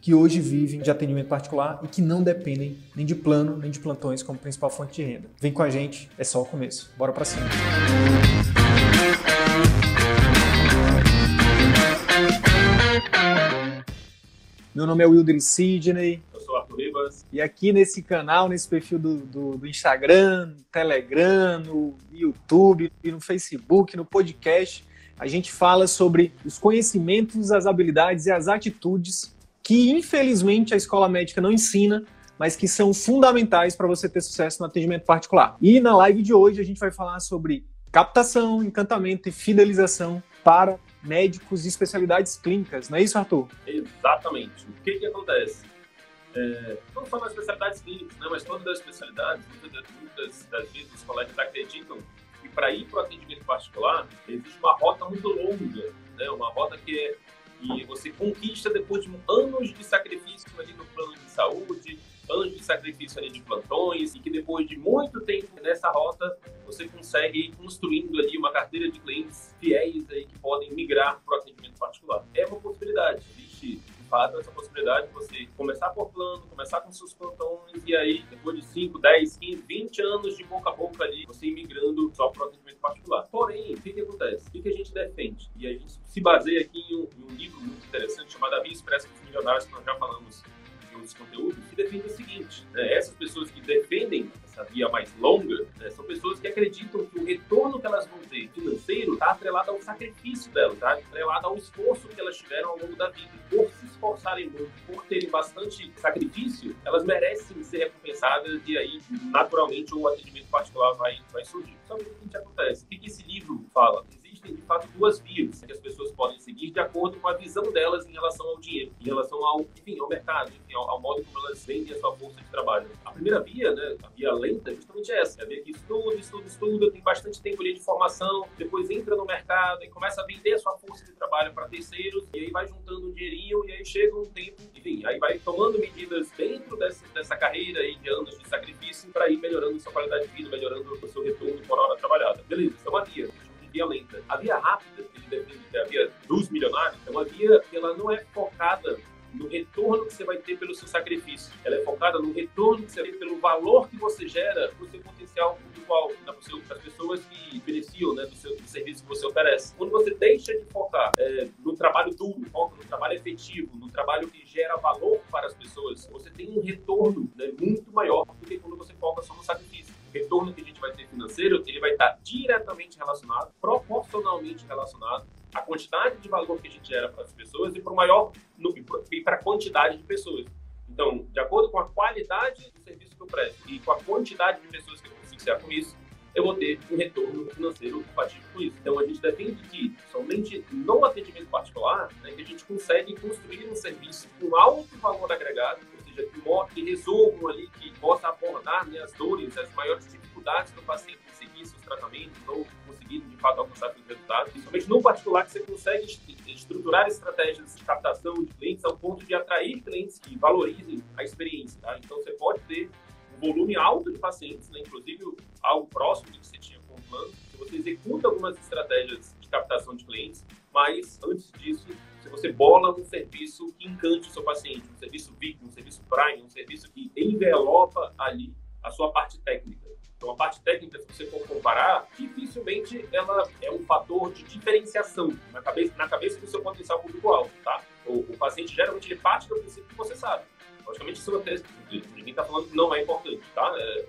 que hoje vivem de atendimento particular e que não dependem nem de plano nem de plantões como principal fonte de renda. Vem com a gente, é só o começo. Bora para cima. Meu nome é Wilder Sidney. Eu sou Arthur Ribas. E aqui nesse canal, nesse perfil do, do, do Instagram, no Telegram, no YouTube, no Facebook, no podcast, a gente fala sobre os conhecimentos, as habilidades e as atitudes que infelizmente a escola médica não ensina, mas que são fundamentais para você ter sucesso no atendimento particular. E na live de hoje a gente vai falar sobre captação, encantamento e fidelização para médicos de especialidades clínicas, não é isso, Arthur? Exatamente. O que, que acontece? É, não só nas especialidades clínicas, né, mas todas as especialidades, muitas, muitas das vezes os colegas acreditam que para ir para o atendimento particular existe uma rota muito longa, né, uma rota que é e você conquista depois de anos de sacrifício ali no plano de saúde, anos de sacrifício ali de plantões, e que depois de muito tempo nessa rota, você consegue ir construindo ali uma carteira de clientes fiéis aí que podem migrar para o atendimento particular. É uma possibilidade, existe fato essa possibilidade de você começar por plano, começar com seus plantões e aí, depois de 5, 10, 15, 20 anos de boca a boca ali, você ir migrando só para o atendimento particular. Porém, o que, que acontece? O que, que a gente defende? E a gente se baseia aqui em um, em um livro muito interessante chamado A Via Expressa dos Milionários, que nós já falamos em outros conteúdos, que defende o seguinte, né? essas pessoas que defendem essa via mais longa, né, são pessoas que acreditam que o retorno que elas vão ter financeiro está atrelado ao sacrifício delas, está atrelado ao esforço que elas tiveram ao longo da vida. Por se esforçarem muito, por terem bastante sacrifício, elas merecem ser recompensadas e aí, naturalmente, o atendimento particular vai, vai surgir. Só que o que acontece? O que esse livro fala? Existem de fato duas vias que as pessoas podem seguir de acordo com a visão delas em relação ao dinheiro, em relação ao, enfim, ao mercado, enfim, ao, ao modo como elas vendem a sua força de trabalho. A primeira via, né, a via lenta, é justamente essa, é a via que estuda, estuda, estuda, tem bastante tempo ali de formação, depois entra no mercado e começa a vender a sua força de trabalho para terceiros, e aí vai juntando um dinheirinho, e aí chega um tempo, enfim, aí vai tomando medidas dentro dessa, dessa carreira aí de anos de sacrifício para ir melhorando sua qualidade de vida, melhorando o seu retorno por hora trabalhada. Beleza, isso é uma via via lenta. A via rápida, que ele defende que é a via dos milionários, é uma via que ela não é focada no retorno que você vai ter pelo seu sacrifício. Ela é focada no retorno que você vai ter pelo valor que você gera para o seu potencial público-alvo, né, para as pessoas que beneficiam né, do, seu, do serviço que você oferece. Quando você deixa de focar é, no trabalho duro, foca no trabalho efetivo, no trabalho que gera valor para as pessoas, você tem um retorno né, muito maior do que quando você foca só no sacrifício retorno que a gente vai ter financeiro, ele vai estar diretamente relacionado, proporcionalmente relacionado à quantidade de valor que a gente gera para as pessoas e para o maior e para a quantidade de pessoas. Então, de acordo com a qualidade do serviço que eu presto e com a quantidade de pessoas que eu consigo ser com isso, eu vou ter um retorno financeiro compatível com isso. Então, a gente defende que somente no atendimento particular, né, que a gente consegue construir um serviço com alto valor agregado, seja, que, que resolvam ali, que possa abordar né, as dores, as maiores dificuldades do paciente em seguir seus tratamentos ou conseguir, de fato, alcançar seus resultados. Principalmente no particular, que você consegue estruturar estratégias de captação de clientes ao ponto de atrair clientes que valorizem a experiência. Tá? Então, você pode ter um volume alto de pacientes, né, inclusive algo próximo do que você tinha com plano, se você executa algumas estratégias de captação de clientes, mas antes disso, se você bola um serviço que encante o seu paciente, um serviço VIP, um serviço Prime, um serviço que envelopa ali a sua parte técnica. Então, a parte técnica, se você for comparar, dificilmente ela é um fator de diferenciação na cabeça, na cabeça do seu potencial público-alvo, tá? O, o, paciente, geralmente, ele parte do princípio que você sabe. Logicamente, isso até, ninguém está falando que não é importante, tá? É,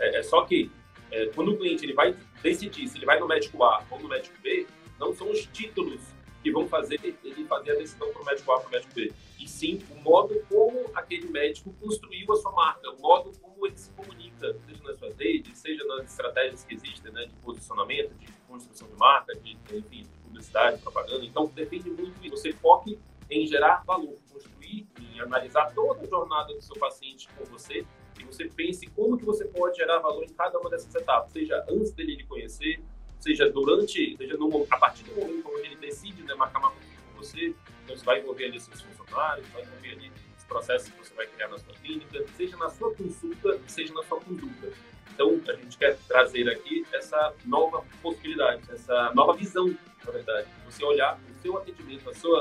é, é só que, é, quando o cliente ele vai decidir se ele vai no médico A ou no médico B, não são os títulos que vão fazer ele fazer a decisão para o médico A para o médico B. E sim o modo como aquele médico construiu a sua marca, o modo como ele se comunica, seja nas suas redes, seja nas estratégias que existem, né, de posicionamento, de construção de marca, de, enfim, de publicidade, propaganda. Então, depende muito de você foque em gerar valor, construir, em analisar toda a jornada do seu paciente com você e você pense como que você pode gerar valor em cada uma dessas etapas, seja antes dele lhe conhecer, seja durante, seja no, a partir do momento onde ele decide né, marcar uma consulta com você, então vai envolver ali seus funcionários, vai envolver ali os processos que você vai criar na sua clínica, seja na sua consulta, seja na sua conduta. Então, a gente quer trazer aqui essa nova possibilidade, essa nova visão, na verdade. Você olhar o seu atendimento, o seu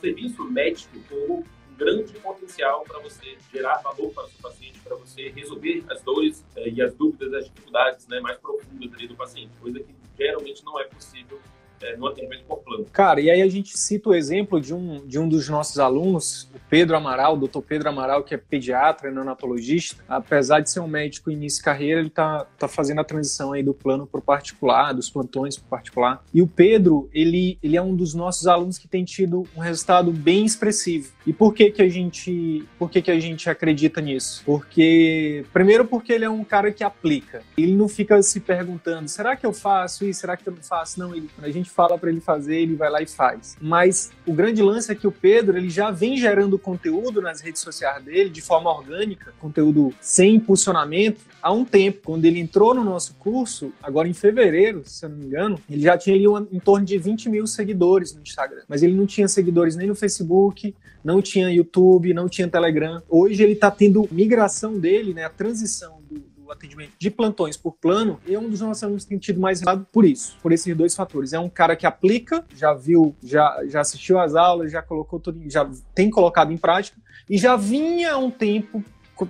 serviço médico como um grande potencial para você gerar valor para o seu paciente, para você resolver as dores eh, e as dúvidas, as dificuldades né, mais profundas ali do paciente, coisa que geralmente não é possível é, no atendimento por plano. Cara, e aí a gente cita o exemplo de um, de um dos nossos alunos, o Pedro Amaral, o doutor Pedro Amaral, que é pediatra, neonatologista. Apesar de ser um médico início de carreira, ele está tá fazendo a transição aí do plano para o particular, dos plantões para o particular. E o Pedro, ele, ele é um dos nossos alunos que tem tido um resultado bem expressivo. E por que que a gente, por que que a gente acredita nisso? Porque, primeiro porque ele é um cara que aplica. Ele não fica se perguntando, será que eu faço isso? Será que eu não faço? Não, ele, a gente fala para ele fazer, ele vai lá e faz. Mas o grande lance é que o Pedro, ele já vem gerando conteúdo nas redes sociais dele de forma orgânica, conteúdo sem impulsionamento, há um tempo. Quando ele entrou no nosso curso, agora em fevereiro, se eu não me engano, ele já tinha ali um, em torno de 20 mil seguidores no Instagram. Mas ele não tinha seguidores nem no Facebook, não tinha YouTube, não tinha Telegram. Hoje ele está tendo migração dele, né, a transição do, atendimento de plantões por plano, é um dos nossos alunos que tem tido mais resultado por isso, por esses dois fatores. É um cara que aplica, já viu, já, já assistiu às aulas, já colocou tudo, já tem colocado em prática e já vinha há um tempo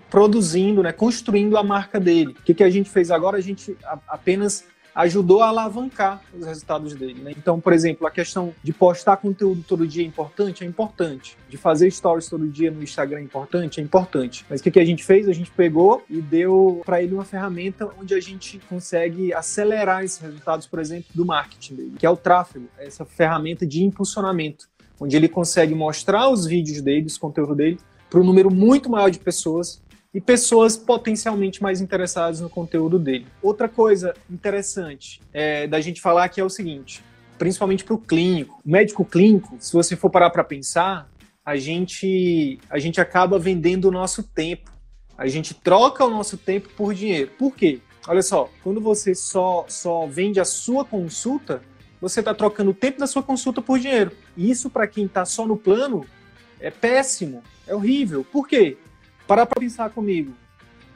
produzindo, né, construindo a marca dele. O que, que a gente fez agora? A gente apenas ajudou a alavancar os resultados dele. Né? Então, por exemplo, a questão de postar conteúdo todo dia é importante? É importante. De fazer stories todo dia no Instagram é importante? É importante. Mas o que, que a gente fez? A gente pegou e deu para ele uma ferramenta onde a gente consegue acelerar esses resultados, por exemplo, do marketing dele, que é o tráfego, essa ferramenta de impulsionamento, onde ele consegue mostrar os vídeos dele, os conteúdos dele, para um número muito maior de pessoas e pessoas potencialmente mais interessadas no conteúdo dele. Outra coisa interessante é, da gente falar aqui é o seguinte, principalmente para o clínico. O médico clínico, se você for parar para pensar, a gente, a gente acaba vendendo o nosso tempo. A gente troca o nosso tempo por dinheiro. Por quê? Olha só, quando você só, só vende a sua consulta, você está trocando o tempo da sua consulta por dinheiro. E isso, para quem está só no plano, é péssimo, é horrível. Por quê? Para para pensar comigo.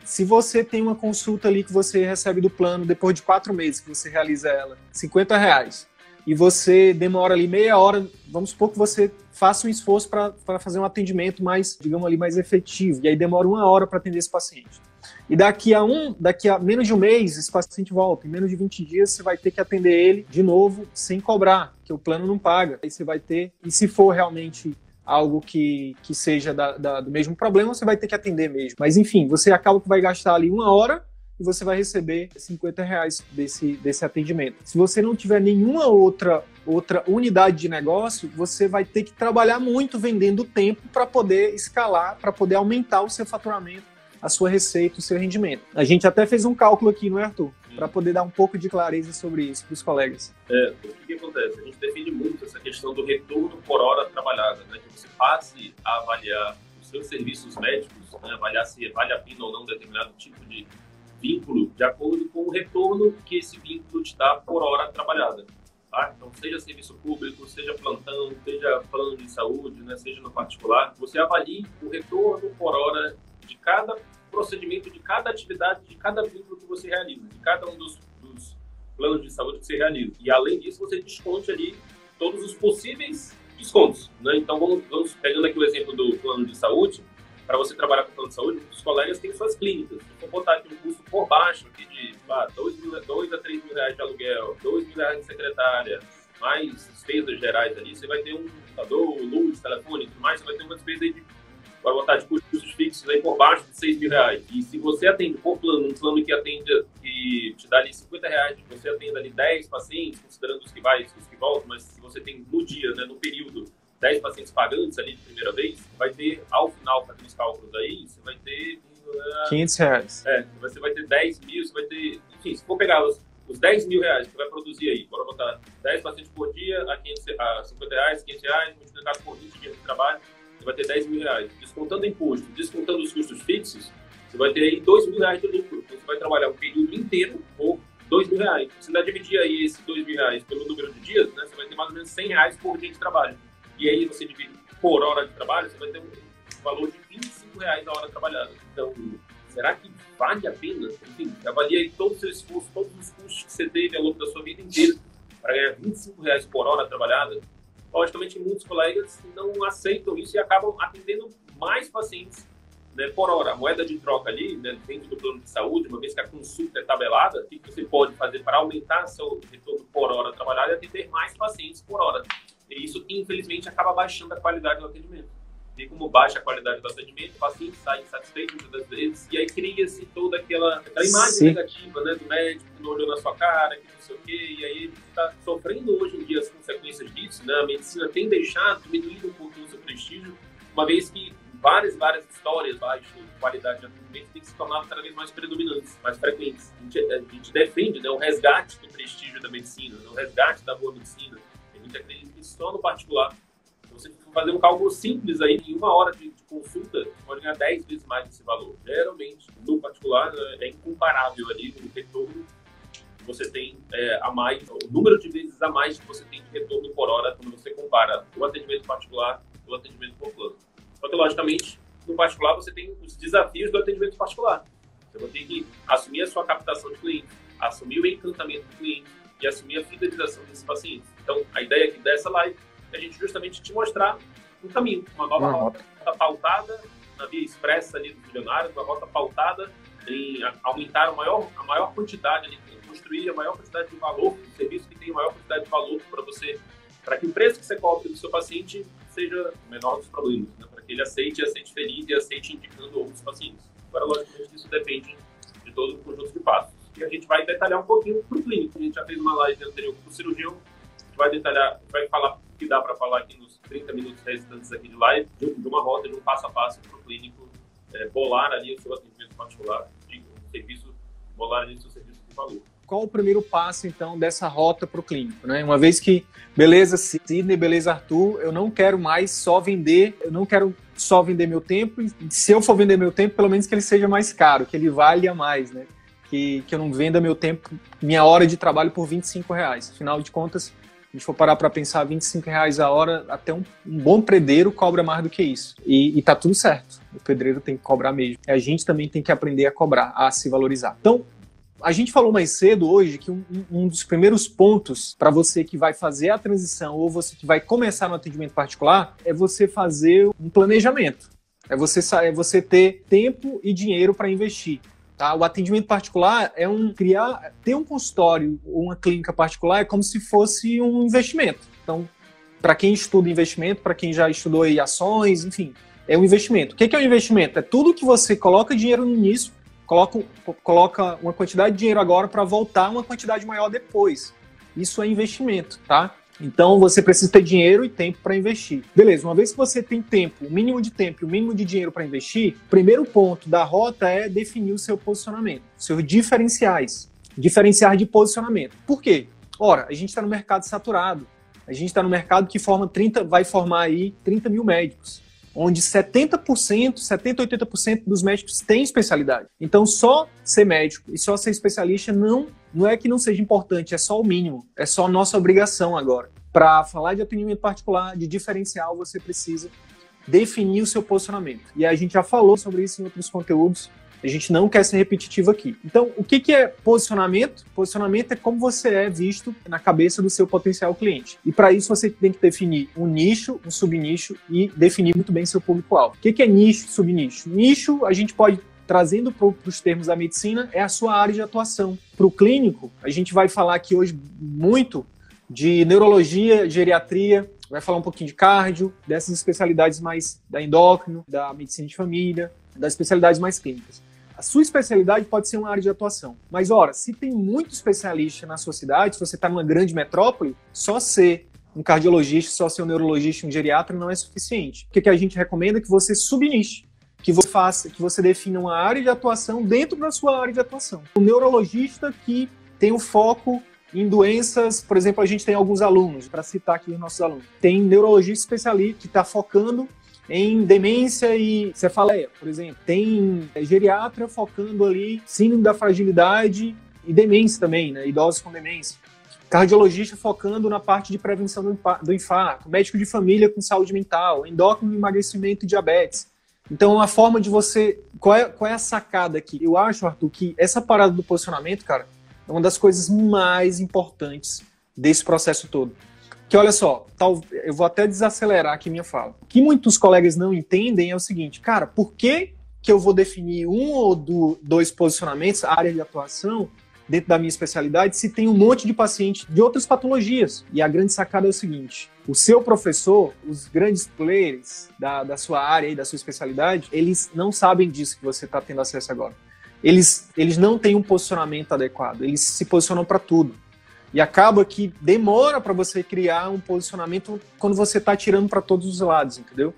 Se você tem uma consulta ali que você recebe do plano depois de quatro meses que você realiza ela, 50 reais, e você demora ali meia hora, vamos supor que você faça um esforço para fazer um atendimento mais, digamos ali, mais efetivo, e aí demora uma hora para atender esse paciente. E daqui a um, daqui a menos de um mês, esse paciente volta. Em menos de 20 dias, você vai ter que atender ele de novo sem cobrar, que o plano não paga. Aí você vai ter, e se for realmente algo que, que seja da, da, do mesmo problema, você vai ter que atender mesmo. Mas enfim, você acaba que vai gastar ali uma hora e você vai receber 50 reais desse, desse atendimento. Se você não tiver nenhuma outra, outra unidade de negócio, você vai ter que trabalhar muito vendendo tempo para poder escalar, para poder aumentar o seu faturamento a sua receita, o seu rendimento. A gente até fez um cálculo aqui, não é, Arthur? Para poder dar um pouco de clareza sobre isso para os colegas. É, o que, que, acontece? A gente defende muito essa questão do retorno por hora trabalhada, né? que você passe a avaliar os seus serviços médicos, né? avaliar se vale a pena ou não determinado tipo de vínculo, de acordo com o retorno que esse vínculo te dá por hora trabalhada. Tá? Então, seja serviço público, seja plantão, seja plano de saúde, né? seja no particular, você avalie o retorno por hora de cada procedimento, de cada atividade, de cada vínculo que você realiza, de cada um dos, dos planos de saúde que você realiza. E além disso, você desconte ali todos os possíveis descontos. Né? Então, vamos, vamos pegando aqui o exemplo do plano de saúde. Para você trabalhar com plano de saúde, os colegas têm suas clínicas. Se for botar aqui um custo por baixo, aqui de 2 a 3 mil reais de aluguel, 2 mil reais de secretária, mais despesas gerais ali, você vai ter um computador, luz, telefone, tudo mais, você vai ter uma despesa de vai botar de custos fixos aí por baixo de 6 mil reais. E se você atende por plano, um plano que atende, que te, dá ali 50 reais, você atende ali 10 pacientes, considerando os que vai, os que voltam, mas se você tem no dia, né, no período, 10 pacientes pagantes ali de primeira vez, vai ter, ao final, fazendo os cálculos aí, você vai ter... Uh, 500 reais. É, você vai ter 10 mil, você vai ter... Enfim, se for pegar os, os 10 mil reais que você vai produzir aí, bora botar 10 pacientes por dia a, 500, a 50 reais, 500 reais, multiplicado por 20 dias de trabalho, você vai ter 10 mil reais. Descontando imposto, descontando os custos fixos, você vai ter aí 2 mil reais de lucro. Então, você vai trabalhar o período inteiro por 2 mil reais. Se você dividir aí esses 2 mil reais pelo número de dias, né, você vai ter mais ou menos 100 reais por dia de trabalho. E aí você divide por hora de trabalho, você vai ter um valor de 25 reais a hora trabalhada. Então, será que vale a pena? Enfim, avalie todo o seu esforço, todos os custos que você teve ao longo da sua vida inteira para ganhar 25 reais por hora trabalhada. Logicamente, muitos colegas não aceitam isso e acabam atendendo mais pacientes né, por hora. A moeda de troca ali, né, dentro do plano de saúde, uma vez que a consulta é tabelada, o que você pode fazer para aumentar seu retorno por hora trabalhada é atender mais pacientes por hora. E isso, infelizmente, acaba baixando a qualidade do atendimento. E como baixa a qualidade do atendimento, o paciente sai insatisfeito muitas das vezes, e aí cria-se toda aquela, aquela imagem Sim. negativa né, do médico que não olhou na sua cara, que não sei o quê, e aí ele está sofrendo hoje em dia as consequências disso. Né? A medicina tem deixado, diminuído um pouquinho o seu prestígio, uma vez que várias, várias histórias baixas de qualidade de atendimento têm se tornado cada vez mais predominantes, mais frequentes. A gente, a gente defende né, o resgate do prestígio da medicina, né, o resgate da boa medicina, gente acredita que só no particular, você fazer um cálculo simples aí, em uma hora de, consulta, pode ganhar 10 vezes mais desse valor. Geralmente, no particular, é incomparável ali o retorno que você tem é, a mais, o número de vezes a mais que você tem de retorno por hora quando você compara o atendimento particular e o atendimento por plano. Só que, logicamente, no particular, você tem os desafios do atendimento particular. Você vai ter que assumir a sua captação de clientes, assumir o encantamento do cliente, e assumir a fidelização desses pacientes. Então, a ideia aqui dessa live é a gente justamente te mostrar um caminho, uma nova uma rota, rota pautada na via expressa ali dos milionários, uma rota pautada em aumentar a maior, a maior quantidade, ali, em construir a maior quantidade de valor, um serviço que tem a maior quantidade de valor para você, para que o preço que você cobre do seu paciente seja o menor dos problemas, né? para que ele aceite, aceite feliz e aceite indicando outros pacientes. Agora, logicamente, isso depende de todo o conjunto de passos e a gente vai detalhar um pouquinho para o clínico. A gente já fez uma live anterior com o cirurgião, a gente vai detalhar, vai falar que dá para falar aqui nos 30 minutos restantes aqui de live, de, uma rota, de um passo a passo para o clínico é, bolar ali o seu atendimento particular, de um serviço, bolar ali o seu serviço de valor. Qual o primeiro passo, então, dessa rota para o clínico? Né? Uma vez que, beleza, Sidney, beleza, Arthur, eu não quero mais só vender, eu não quero só vender meu tempo, se eu for vender meu tempo, pelo menos que ele seja mais caro, que ele valha mais, né? que, que eu não venda meu tempo, minha hora de trabalho por 25 reais. Afinal de contas, a gente for parar para pensar, 25 reais a hora, até um, um, bom pedreiro cobra mais do que isso. E, e tá tudo certo. O pedreiro tem que cobrar mesmo. E a gente também tem que aprender a cobrar, a se valorizar. Então, a gente falou mais cedo hoje que um, um dos primeiros pontos para você que vai fazer a transição ou você que vai começar no atendimento particular é você fazer um planejamento. É você, é você ter tempo e dinheiro para investir. Tá? O atendimento particular é um criar, ter um consultório ou uma clínica particular é como se fosse um investimento. Então, para quem estuda investimento, para quem já estudou aí ações, enfim, é um investimento. O que é um investimento? É tudo que você coloca dinheiro no início, coloca, coloca uma quantidade de dinheiro agora para voltar uma quantidade maior depois. Isso é investimento, tá? Então você precisa ter dinheiro e tempo para investir. Beleza, uma vez que você tem tempo, o mínimo de tempo e o mínimo de dinheiro para investir, o primeiro ponto da rota é definir o seu posicionamento, seus diferenciais. Diferenciais de posicionamento. Por quê? Ora, a gente está no mercado saturado. A gente está no mercado que forma 30, vai formar aí 30 mil médicos, onde 70%, 70, 80% dos médicos têm especialidade. Então, só ser médico e só ser especialista não não é que não seja importante, é só o mínimo, é só nossa obrigação agora. Para falar de atendimento particular, de diferencial, você precisa definir o seu posicionamento. E a gente já falou sobre isso em outros conteúdos, a gente não quer ser repetitivo aqui. Então, o que, que é posicionamento? Posicionamento é como você é visto na cabeça do seu potencial cliente. E para isso você tem que definir um nicho, um subnicho e definir muito bem seu público-alvo. O que, que é nicho, subnicho? Nicho, a gente pode trazendo para os termos da medicina, é a sua área de atuação. Para o clínico, a gente vai falar aqui hoje muito de neurologia, geriatria, vai falar um pouquinho de cardio, dessas especialidades mais da endócrino, da medicina de família, das especialidades mais clínicas. A sua especialidade pode ser uma área de atuação. Mas, ora, se tem muito especialista na sua cidade, se você está numa grande metrópole, só ser um cardiologista, só ser um neurologista, um geriatra não é suficiente. O que, que a gente recomenda é que você subniche, que você faça, que você defina uma área de atuação dentro da sua área de atuação. O neurologista que tem o foco em doenças, por exemplo, a gente tem alguns alunos, para citar aqui os nossos alunos, tem neurologista especialista que está focando em demência e cefaleia, por exemplo. Tem geriatra focando ali síndrome da fragilidade e demência também, né? Idosos com demência. Cardiologista focando na parte de prevenção do infarto, médico de família com saúde mental, endócrino, emagrecimento e diabetes. Então, a forma de você. Qual é, qual é a sacada aqui? Eu acho, Arthur, que essa parada do posicionamento, cara, é uma das coisas mais importantes desse processo todo. Que olha só, tal, eu vou até desacelerar aqui minha fala. O que muitos colegas não entendem é o seguinte, cara, por que, que eu vou definir um ou do, dois posicionamentos, área de atuação, dentro da minha especialidade, se tem um monte de paciente de outras patologias? E a grande sacada é o seguinte: o seu professor, os grandes players da, da sua área e da sua especialidade, eles não sabem disso que você está tendo acesso agora. Eles, eles não têm um posicionamento adequado, eles se posicionam para tudo. E acaba que demora para você criar um posicionamento quando você está tirando para todos os lados, entendeu?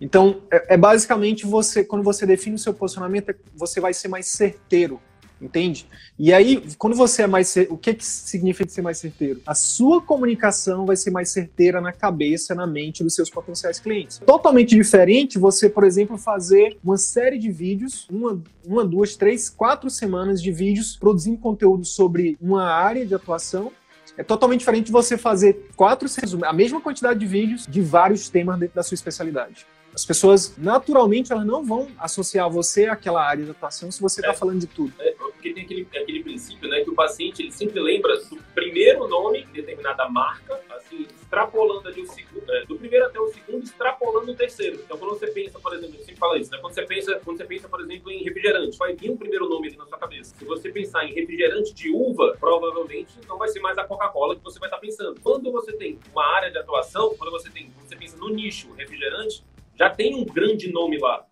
Então, é, é, basicamente você, quando você define o seu posicionamento, é, você vai ser mais certeiro entende? E aí, quando você é mais. O que, que significa ser mais certeiro? A sua comunicação vai ser mais certeira na cabeça, na mente dos seus potenciais clientes. Totalmente diferente você, por exemplo, fazer uma série de vídeos, uma, uma duas, três, quatro semanas de vídeos produzindo conteúdo sobre uma área de atuação é totalmente diferente você fazer quatro, a mesma quantidade de vídeos de vários temas dentro da sua especialidade. As pessoas, naturalmente, elas não vão associar você àquela área de atuação se você está é, falando de tudo. É, porque tem aquele, aquele princípio, né, que o paciente ele sempre lembra do primeiro nome de determinada marca, assim, extrapolando ali o segundo, é, do primeiro até o segundo, extrapolando o terceiro. Então, quando você pensa, por exemplo, eu sempre falo isso, né, quando você pensa, quando você pensa, por exemplo, em refrigerante, vai vir um primeiro nome ali na sua cabeça. Se você pensar em refrigerante de uva, provavelmente não vai ser mais a Coca-Cola que você vai estar pensando. Quando você tem uma área de atuação, quando você tem, quando você pensa no nicho refrigerante, já tem um grande nome lá.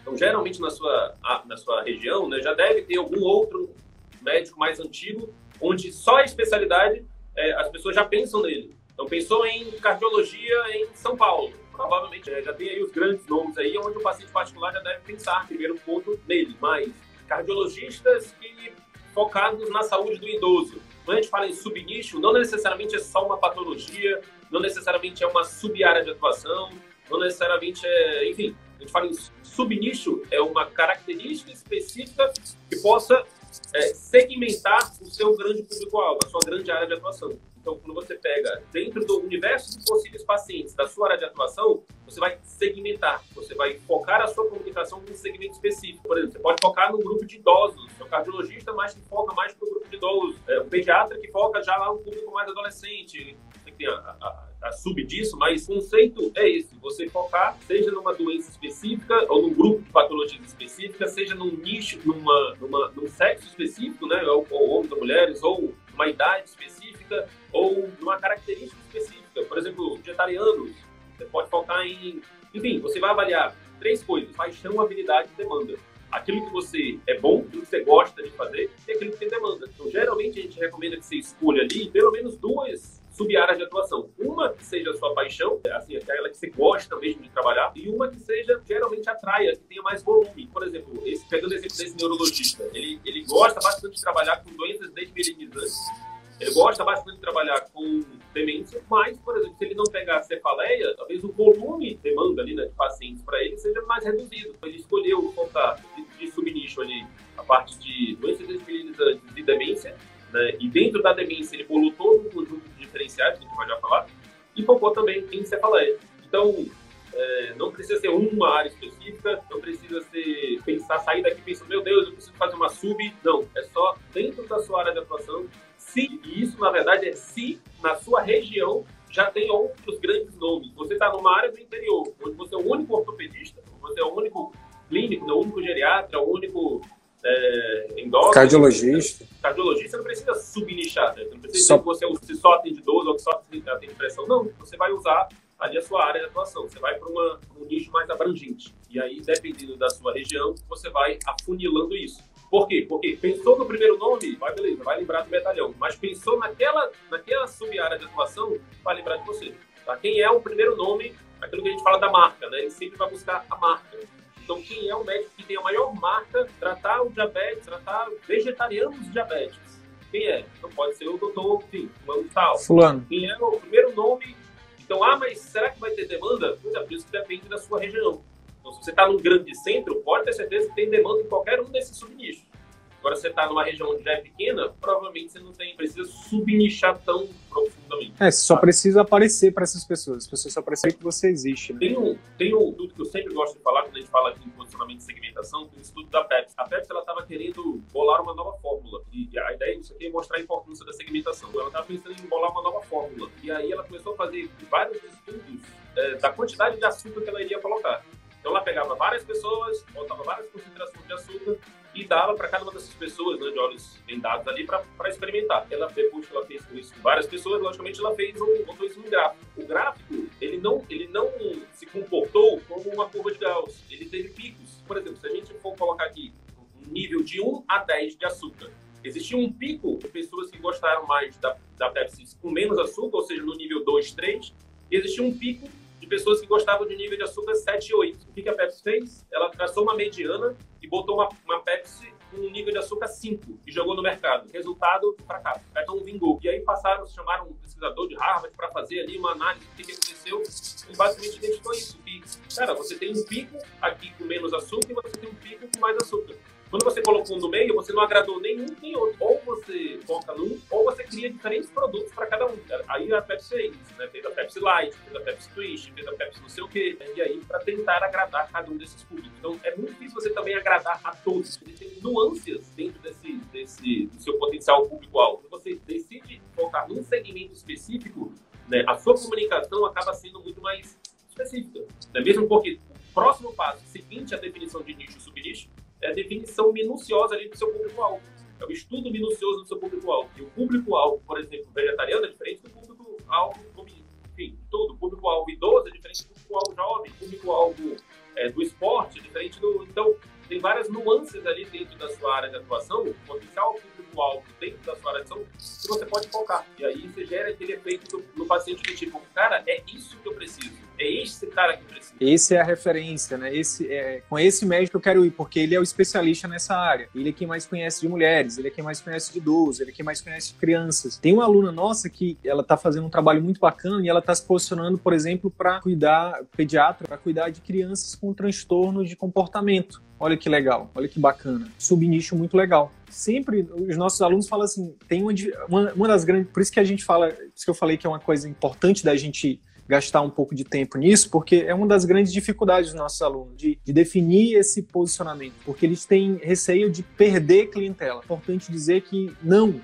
Então, geralmente na sua, na sua região, né, já deve ter algum outro médico mais antigo, onde só a especialidade é, as pessoas já pensam nele. Então, pensou em cardiologia em São Paulo. Provavelmente é, já tem aí os grandes nomes aí, onde o paciente particular já deve pensar, primeiro ponto, nele. Mas cardiologistas que focados na saúde do idoso. Quando a gente fala em subnicho, não necessariamente é só uma patologia, não necessariamente é uma sub-área de atuação, não necessariamente é, enfim, a gente fala em subnicho, é uma característica específica que possa é, segmentar o seu grande público-alvo, a sua grande área de atuação. Então, quando você pega dentro do universo de possíveis pacientes da sua área de atuação, você vai segmentar, você vai focar a sua comunicação num segmento específico. Por exemplo, você pode focar no grupo de idosos, o cardiologista mais que foca mais no grupo de idosos, é, pediatra que foca já lá no público mais adolescente, tem a, a, a sub disso, mas o conceito é esse: você focar, seja numa doença específica ou num grupo de patologias específicas, seja num nicho, numa, numa, num sexo específico, né, ou, ou homens ou mulheres, ou uma idade específica, ou numa característica específica. Por exemplo, vegetarianos, você pode focar em. Enfim, você vai avaliar três coisas: paixão, habilidade e demanda aquilo que você é bom, aquilo que você gosta de fazer e aquilo que tem demanda. Então, geralmente, a gente recomenda que você escolha ali pelo menos duas sub-áreas de atuação. Uma que seja a sua paixão, assim, aquela que você gosta mesmo de trabalhar, e uma que seja geralmente atraia, que tenha mais volume. Por exemplo, esse, pegando o exemplo desse neurologista, ele, ele gosta bastante de trabalhar com doenças desmielinizadas, ele gosta bastante de trabalhar com demência, mas, por exemplo, se ele não pegar cefaleia, talvez o volume de demanda ali, né, de pacientes para ele seja mais reduzido. Ele escolheu focar de, de subnicho ali a parte de doenças desmielinizadas e demência, né, e dentro da demência ele bolou todo um conjunto diferenciais, que a gente vai já falar, e focou também em cefaleia. Então, é, não precisa ser uma área específica, não precisa ser pensar, sair daqui pensando, meu Deus, eu preciso fazer uma sub. Não, é só dentro da sua área de atuação. Se, e isso na verdade é se na sua região já tem outros grandes nomes. Você está numa área do interior, onde você é o único ortopedista, você é o único clínico, o único geriatra, o único é, endócrino. Cardiologista subnichar, né? Não precisa só... dizer que você só atende 12 ou que só atende pressão. Não, você vai usar ali a sua área de atuação. Você vai para um nicho mais abrangente. E aí, dependendo da sua região, você vai afunilando isso. Por quê? Porque pensou no primeiro nome, vai beleza, vai lembrar do medalhão. Mas pensou naquela, naquela sub-área de atuação, vai lembrar de você. Tá? Quem é o primeiro nome, aquilo que a gente fala da marca, né? Ele sempre vai buscar a marca. Então, quem é o médico que tem a maior marca, tratar o diabetes, tratar vegetarianos diabetes? Quem é? Então, pode ser o doutor, enfim, fulano tal. Fulano. Quem é o primeiro nome? Então, ah, mas será que vai ter demanda? Pois é, por isso que depende da sua região. Então, se você está num grande centro, pode ter certeza que tem demanda em qualquer um desses subnichos. Agora, você está numa região onde já é pequena, provavelmente você não tem, precisa subnichar tão profundamente. É, só precisa aparecer para essas pessoas. As pessoas só precisam que você existe. Né? Tem um, tem um estudo que eu sempre gosto de falar quando a gente fala aqui em posicionamento de segmentação, tem um estudo da Pepsi. A Pepsi estava querendo bolar uma nova fórmula. E a ideia disso aqui é mostrar a importância da segmentação. Ela estava pensando em bolar uma nova fórmula. E aí ela começou a fazer vários estudos é, da quantidade de açúcar que ela iria colocar. Então ela pegava várias pessoas, botava várias concentrações de açúcar e dava para cada uma dessas pessoas, né, de olhos vendados ali, para experimentar. Ela, depois que ela fez isso com várias pessoas, logicamente ela fez um, botou isso no gráfico. O gráfico, ele não, ele não se comportou como uma curva de Gauss, ele teve picos. Por exemplo, se a gente for colocar aqui um nível de 1 a 10 de açúcar, existia um pico de pessoas que gostaram mais da, da Pepsi com menos açúcar, ou seja, no nível 2, 3, e existia um pico de pessoas que gostavam de nível de açúcar 7 e 8. O que a Pepsi fez? Ela traçou uma mediana botou uma, uma Pepsi com um nível de açúcar 5 e jogou no mercado. Resultado, fracasso. Então vingou. E aí passaram, chamaram um pesquisador de Harvard para fazer ali uma análise do que, que aconteceu e basicamente identificou isso. Que, cara, você tem um pico aqui com menos açúcar e você tem um pico com mais açúcar. Quando você colocou um no meio, você não agradou nenhum nem outro. Ou você foca num, ou você cria diferentes produtos para cada um. Aí a Pepsi fez isso, né? Fez a Pepsi Light, fez a Pepsi Twist, fez a Pepsi não sei o quê. E aí, para tentar agradar cada um desses públicos. Então, é muito difícil você também agradar a todos. Existem nuances dentro desse, desse do seu potencial público-alvo. Você decide focar num segmento específico, né? a sua comunicação acaba sendo muito mais específica. Né? Mesmo porque o próximo passo, seguinte à definição de nicho e subnicho, é a definição minuciosa ali do seu público-alvo. É o estudo minucioso do seu público-alvo. E o público-alvo, por exemplo, vegetariano é diferente do público-alvo, enfim, tudo. O público-alvo idoso é diferente do público-alvo jovem. O público-alvo é, do esporte é diferente do... Então, tem várias nuances ali dentro da sua área de atuação, potencial público-alvo dentro da sua área de atuação, que você pode focar. E aí você gera aquele efeito no, no paciente do tipo, cara, é isso que eu preciso é esse cara que precisa. Esse é a referência, né? Esse, é, com esse médico eu quero ir, porque ele é o especialista nessa área. Ele é quem mais conhece de mulheres, ele é quem mais conhece de idosos, ele é quem mais conhece de crianças. Tem uma aluna nossa que ela tá fazendo um trabalho muito bacana e ela tá se posicionando, por exemplo, para cuidar, pediatra, para cuidar de crianças com transtorno de comportamento. Olha que legal, olha que bacana. Subnicho muito legal. Sempre os nossos alunos falam assim, tem uma, uma, uma das grandes, por isso que a gente fala, por isso que eu falei que é uma coisa importante da gente gastar um pouco de tempo nisso, porque é uma das grandes dificuldades dos nossos alunos, de, de definir esse posicionamento, porque eles têm receio de perder clientela. É importante dizer que não,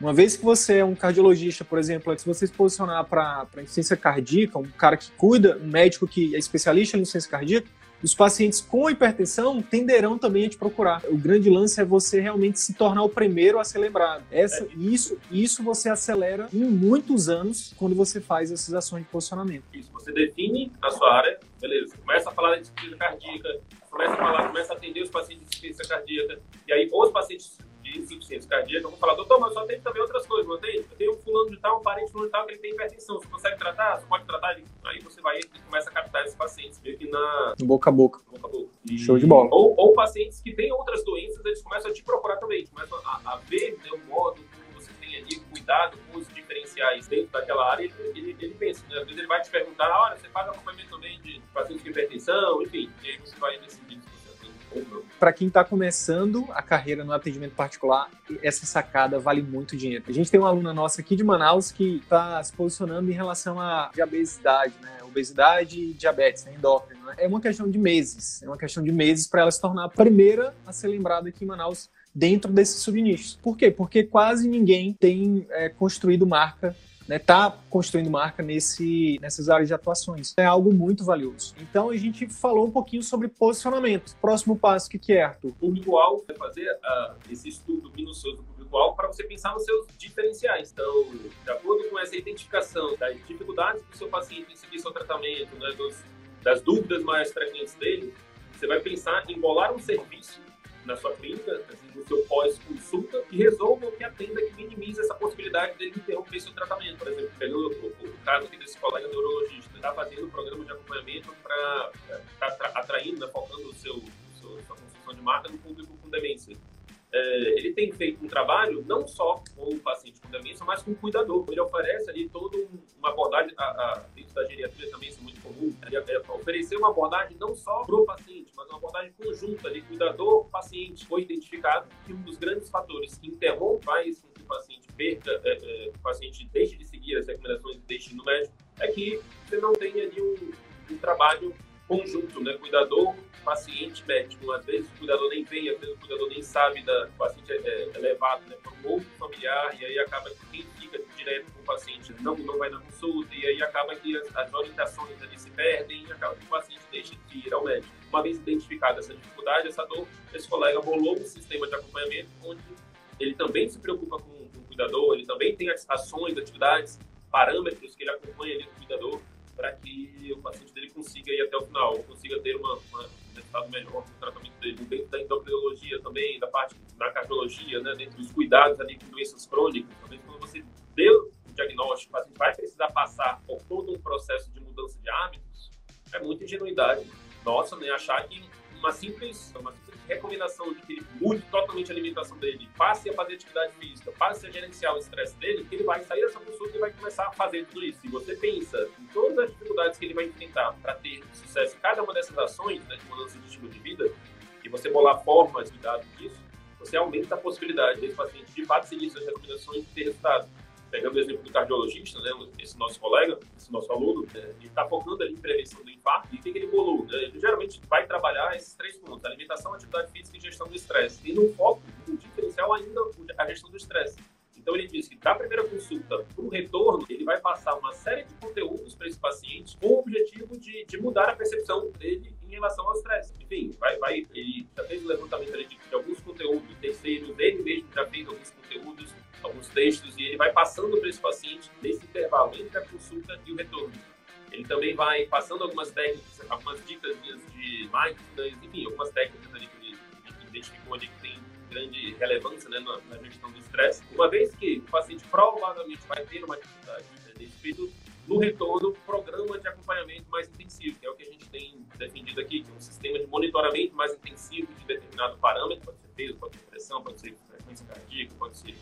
uma vez que você é um cardiologista, por exemplo, se você se posicionar para insuficiência cardíaca, um cara que cuida, um médico que é especialista em insuficiência cardíaca, os pacientes com hipertensão tenderão também a te procurar. O grande lance é você realmente se tornar o primeiro a ser lembrado. Essa, é. isso, isso você acelera em muitos anos quando você faz essas ações de posicionamento. Isso, você define a sua área, beleza. Começa a falar de insuficiência cardíaca, começa a falar, começa a atender os pacientes de insuficiência cardíaca, e aí os pacientes de insuficiência cardíaca vão falar, doutor, mas só tem também outras coisas, não tem? Eu tenho um fulano de tal, um parente fulano de tal que ele tem hipertensão, você consegue tratar? Você pode tratar? Aí você vai e começa a captar esses pacientes meio que na... Boca a boca. Boca a boca. E... Show de bola. Ou, ou, pacientes que têm outras doenças, eles começam a te procurar também, começam a, a ver né, o modo como você tem ali, cuidado com os diferenciais dentro daquela área, ele, ele, ele pensa, né? às vezes ele vai te perguntar, olha, você faz acompanhamento também de pacientes com hipertensão, enfim, e aí você vai decidir para quem está começando a carreira no atendimento particular, essa sacada vale muito dinheiro. A gente tem uma aluna nossa aqui de Manaus que está se posicionando em relação à obesidade, né? Obesidade e diabetes, né? endócrino. Né? É uma questão de meses, é uma questão de meses para ela se tornar a primeira a ser lembrada aqui em Manaus dentro desses subnichos. Por quê? Porque quase ninguém tem é, construído marca né, tá construindo marca nesse, nessas áreas de atuações. É algo muito valioso. Então a gente falou um pouquinho sobre posicionamento. Próximo passo, o que, que é, Arthur? O público-alvo é fazer uh, esse estudo minucioso do público-alvo para você pensar nos seus diferenciais. Então, de acordo com essa identificação das dificuldades do seu paciente em seguir seu tratamento, né, dos, das dúvidas mais frequentes dele, Você vai pensar em bolar um serviço na sua clínica, no seu pós-consulta, que resolva ou que atenda, que minimize essa possibilidade dele interromper seu tratamento. Por exemplo, pegando o, o, caso aqui desse colega neurologista, está fazendo um programa de acompanhamento para tá atraindo, né, focando o seu, o seu, sua construção de marca no público com demência ele tem feito um trabalho não só com o paciente com demência, mas com o cuidador. Ele oferece ali toda uma abordagem, a, a, dentro da geriatria também isso é muito comum, ele, é, oferecer uma abordagem não só para o paciente, mas uma abordagem conjunta ali, cuidador-paciente. Foi identificado que um dos grandes fatores que interrompe mais com que o paciente perca, é, é, o paciente deixe de seguir as recomendações e deixe no médico, é que você não tem ali um, um trabalho conjunto, né? Cuidador, paciente, médico. Às vezes o cuidador nem vem, às vezes o cuidador nem sabe da o paciente é, é, é levado né, para um outro familiar e aí acaba que quem fica direto com o paciente não, não vai na consulta e aí acaba que as, as orientações ali se perdem e acaba que o paciente deixa de ir ao médico. Uma vez identificada essa dificuldade, essa dor, esse colega bolou um sistema de acompanhamento onde ele também se preocupa com, com o cuidador, ele também tem ações, atividades, parâmetros que ele acompanha ali com o cuidador para que o paciente dele consiga ir até o final, consiga ter uma, uma, um resultado melhor no tratamento dele. Dentro da endocrinologia também, da parte da cardiologia, né, dentro dos cuidados ali com doenças crônicas, também quando você deu o diagnóstico, o paciente vai precisar passar por todo um processo de mudança de hábitos, é muita ingenuidade nossa, né, achar que uma simples, uma simples recomendação de que ele mude totalmente a alimentação dele, passe a fazer atividade física, passe a gerenciar o estresse dele, ele vai sair dessa consulta e vai começar a fazer tudo isso. Se você pensa em todas as dificuldades que ele vai enfrentar para ter sucesso em cada uma dessas ações né, de mudança de estilo de vida, e você bolar formas de cuidado disso, você aumenta a possibilidade desse paciente de fato seguir suas recomendações e ter resultado pegando o exemplo do cardiologista, né, esse nosso colega, esse nosso aluno, é, ele está focando ali em prevenção do infarto e o que ele bolou? Né? Ele geralmente vai trabalhar esses três pontos, alimentação, atividade física e gestão do estresse. E no foco, no diferencial ainda, a gestão do estresse. Então ele diz que da primeira consulta para o retorno, ele vai passar uma série de conteúdos para esse paciente com o objetivo de, de mudar a percepção dele relação ao estresse. Enfim, vai, vai, ele já fez o levantamento de, de alguns conteúdos terceiros, ele mesmo já fez alguns conteúdos alguns textos e ele vai passando para esse paciente nesse intervalo entre a consulta e o retorno. Ele também vai passando algumas técnicas, algumas dicas de mindfulness, enfim, algumas técnicas ali que ele identificou ali que tem grande relevância né, na, na gestão do estresse. Uma vez que o paciente provavelmente vai ter uma dificuldade né, nesse período, no retorno, programa de acompanhamento mais intensivo, que é o que a gente tem defendido aqui, que é um sistema de monitoramento mais intensivo de determinado parâmetro, pode ser peso, pode ser pressão, pode ser frequência cardíaca, pode ser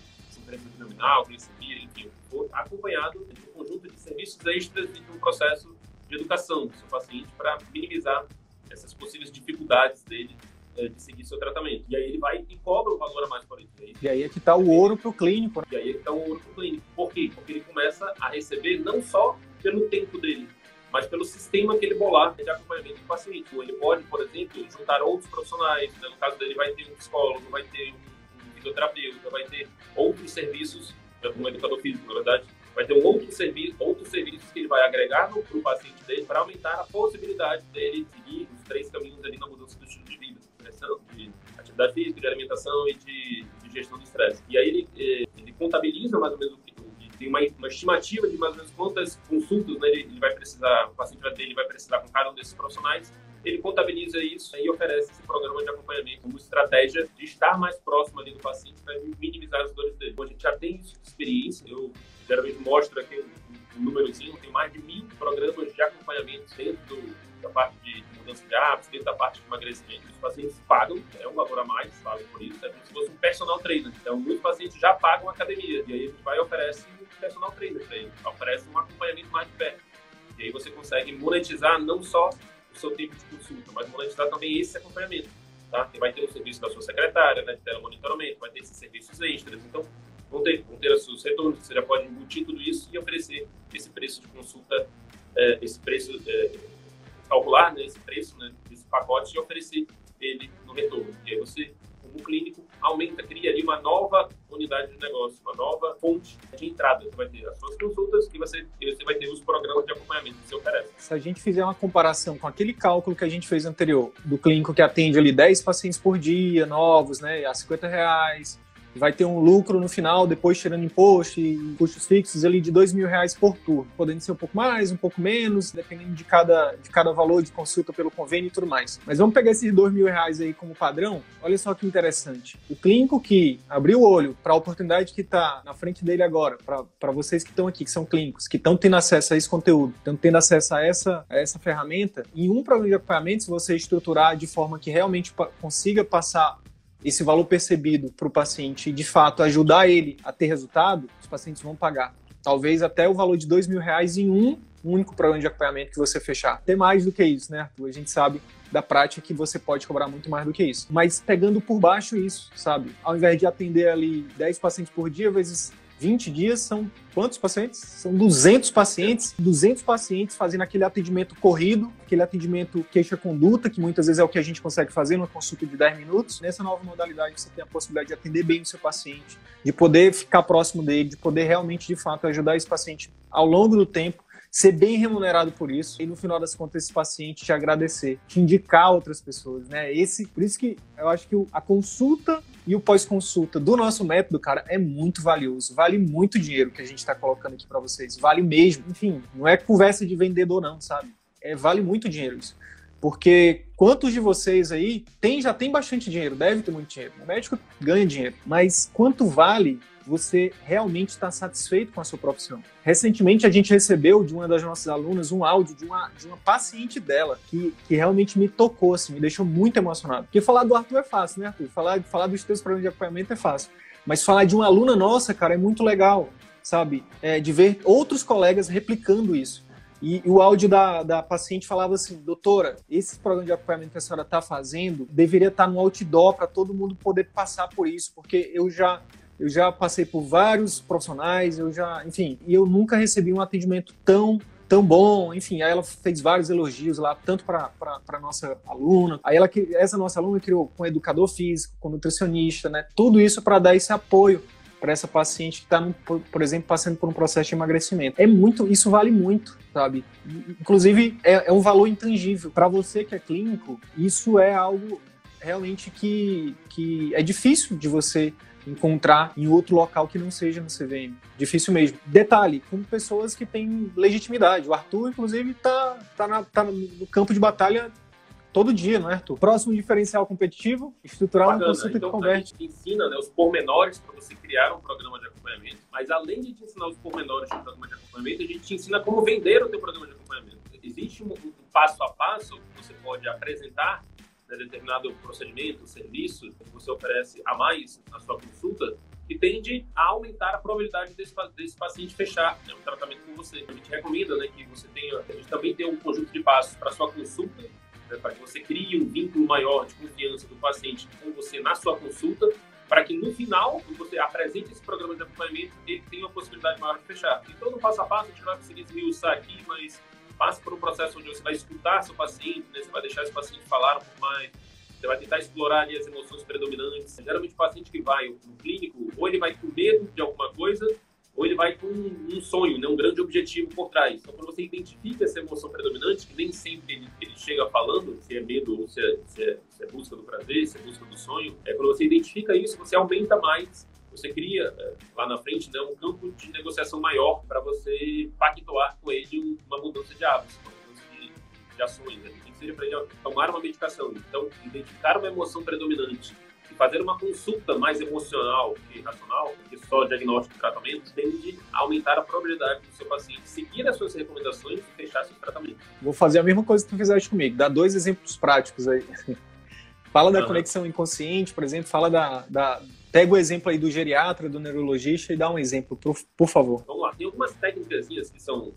frequência abdominal, glicemia, enfim, acompanhado de um conjunto de serviços extras e de um processo de educação do seu paciente para minimizar essas possíveis dificuldades dele de seguir seu tratamento. E aí ele vai e cobra um valor a mais por isso. E aí é que está o ouro para o clínico. Né? E aí é que está o ouro para o clínico. Por quê? Porque ele começa a receber não só pelo tempo dele, mas pelo sistema que ele bolar de acompanhamento do paciente. Ele pode, por exemplo, juntar outros profissionais. Né? No caso dele, vai ter um psicólogo, vai ter um fisioterapeuta, vai ter outros serviços, como educador físico, na verdade, vai ter um outro serviço, outros serviços que ele vai agregar para o paciente dele para aumentar a possibilidade dele seguir os três caminhos ali na mudança do estilo de vida, de atividade física, de alimentação e de, de gestão do estresse. E aí ele, eh, ele contabiliza mais ou menos o que tem uma, uma, estimativa de mais ou menos quantas consultas né, ele, ele, vai precisar, o paciente dele vai precisar com cada um desses profissionais ele contabiliza isso e oferece esse programa de acompanhamento como estratégia de estar mais próximo ali do paciente para minimizar as dores dele. Bom, a gente já tem isso de experiência, eu geralmente mostro aqui um, um númerozinho, tem mais de mil programas de acompanhamento dentro do, da parte de mudança de hábitos, dentro da parte de emagrecimento. Os pacientes pagam, é um valor a mais, pagam por isso, é como se fosse um personal trainer. Então, muitos pacientes já pagam academia, e aí a gente vai e oferece um personal trainer para ele, oferece um acompanhamento mais de perto. E aí você consegue monetizar não só o seu tempo de consulta, mas monetizar também esse acompanhamento. Tá? Você vai ter o serviço da sua secretária, né, de telemonitoramento, vai ter esses serviços extras. Então, vão ter, vão ter os seus retornos, você já pode embutir tudo isso e oferecer esse preço de consulta, é, esse preço, é, calcular né, esse preço, né, esse pacote e oferecer ele no retorno. E aí você como clínico, aumenta, cria ali uma nova unidade de negócio, uma nova fonte de entrada. Você vai ter as suas consultas e você, e você vai ter os programas de acompanhamento que você oferece. Se a gente fizer uma comparação com aquele cálculo que a gente fez anterior, do clínico que atende ali 10 pacientes por dia, novos, né, a 50 reais, vai ter um lucro no final, depois tirando imposto e custos fixos ali de dois mil reais por turno, podendo ser um pouco mais, um pouco menos, dependendo de cada, de cada valor de consulta pelo convênio e tudo mais. Mas vamos pegar esses dois mil reais aí como padrão. Olha só que interessante. O clínico que abriu o olho para a oportunidade que está na frente dele agora, para vocês que estão aqui, que são clínicos, que estão tendo acesso a esse conteúdo, estão tendo acesso a essa, a essa ferramenta, em um programa de acompanhamento, se você estruturar de forma que realmente consiga passar esse valor percebido para o paciente de fato, ajudar ele a ter resultado, os pacientes vão pagar. Talvez até o valor de dois mil reais em um único programa de acompanhamento que você fechar. Até mais do que isso, né, Arthur? A gente sabe da prática que você pode cobrar muito mais do que isso. Mas pegando por baixo isso, sabe? Ao invés de atender ali 10 pacientes por dia, vezes 20 dias são quantos pacientes? São 200 pacientes, 200 pacientes fazendo aquele atendimento corrido, aquele atendimento queixa-conduta, que muitas vezes é o que a gente consegue fazer numa consulta de 10 minutos. Nessa nova modalidade, você tem a possibilidade de atender bem o seu paciente, de poder ficar próximo dele, de poder realmente, de fato, ajudar esse paciente ao longo do tempo ser bem remunerado por isso e no final das contas esse paciente te agradecer, te indicar outras pessoas, né? Esse, por isso que eu acho que a consulta e o pós-consulta do nosso método, cara, é muito valioso. Vale muito dinheiro que a gente está colocando aqui para vocês. Vale mesmo. Enfim, não é conversa de vendedor, não, sabe? É, vale muito dinheiro isso. Porque quantos de vocês aí tem, já tem bastante dinheiro, deve ter muito dinheiro. O médico ganha dinheiro. Mas quanto vale você realmente está satisfeito com a sua profissão. Recentemente a gente recebeu de uma das nossas alunas um áudio de uma, de uma paciente dela que, que realmente me tocou, assim, me deixou muito emocionado. Porque falar do Arthur é fácil, né, Arthur? Falar, falar dos teus problemas de acompanhamento é fácil. Mas falar de uma aluna nossa, cara, é muito legal, sabe? É, de ver outros colegas replicando isso. E, o áudio da, da paciente falava assim: doutora, esse programa de acompanhamento que a senhora está fazendo deveria estar tá no outdoor para todo mundo poder passar por isso, porque eu já eu já passei por vários profissionais, eu já, enfim, e eu nunca recebi um atendimento tão tão bom, enfim, aí ela fez vários elogios lá, tanto para nossa aluna, aí ela, essa nossa aluna criou com educador físico, com nutricionista, né, tudo isso para dar esse apoio para essa paciente que está, por exemplo, passando por um processo de emagrecimento. É muito, isso vale muito, sabe? Inclusive, é, é um valor intangível. Para você que é clínico, isso é algo realmente que, que é difícil de você encontrar em outro local que não seja no CVM. Difícil mesmo. Detalhe, com pessoas que têm legitimidade. O Arthur, inclusive, tá, tá, na, tá no campo de batalha todo dia, não é, Arthur? Próximo diferencial competitivo, estruturar uma consulta então, que converte. A gente ensina né, os pormenores para você criar um programa de acompanhamento, mas além de te ensinar os pormenores do programa de acompanhamento, a gente te ensina como vender o teu programa de acompanhamento. Existe um, um passo a passo que você pode apresentar né, determinado procedimento, serviço que você oferece a mais na sua consulta, que tende a aumentar a probabilidade desse, desse paciente fechar né, um tratamento com você. A gente recomenda né, que você tenha, a gente também tenha um conjunto de passos para sua consulta, né, para que você crie um vínculo maior de confiança do paciente com você na sua consulta, para que no final, quando você apresente esse programa de acompanhamento, ele tenha uma possibilidade maior de fechar. Então, no passo a passo, a gente vai conseguir esmiuçar aqui, mas passa por um processo onde você vai escutar seu paciente, né? você vai deixar esse paciente falar um pouco mais, você vai tentar explorar ali as emoções predominantes. Geralmente o paciente que vai no clínico, ou ele vai com medo de alguma coisa, ou ele vai com um sonho, né? um grande objetivo por trás. Então, quando você identifica essa emoção predominante, que nem sempre ele, ele chega falando, se é medo ou se é, se, é, se é, busca do prazer, se é busca do sonho, é quando você identifica isso, você aumenta mais você cria é, lá na frente né, um campo de negociação maior para você pactuar com ele uma mudança de hábitos, uma mudança de, de ações. Né? Que seja para ele tomar uma medicação. Então, identificar uma emoção predominante e fazer uma consulta mais emocional que racional, que só diagnóstico e tratamento, tende a aumentar a probabilidade do seu paciente seguir as suas recomendações e fechar seu tratamento. Vou fazer a mesma coisa que tu fizeste comigo, dá dois exemplos práticos aí. Fala da uhum. conexão inconsciente, por exemplo, fala da, da Pega o exemplo aí do geriatra, do neurologista e dá um exemplo, por, por favor. Vamos lá. Tem algumas técnicas que são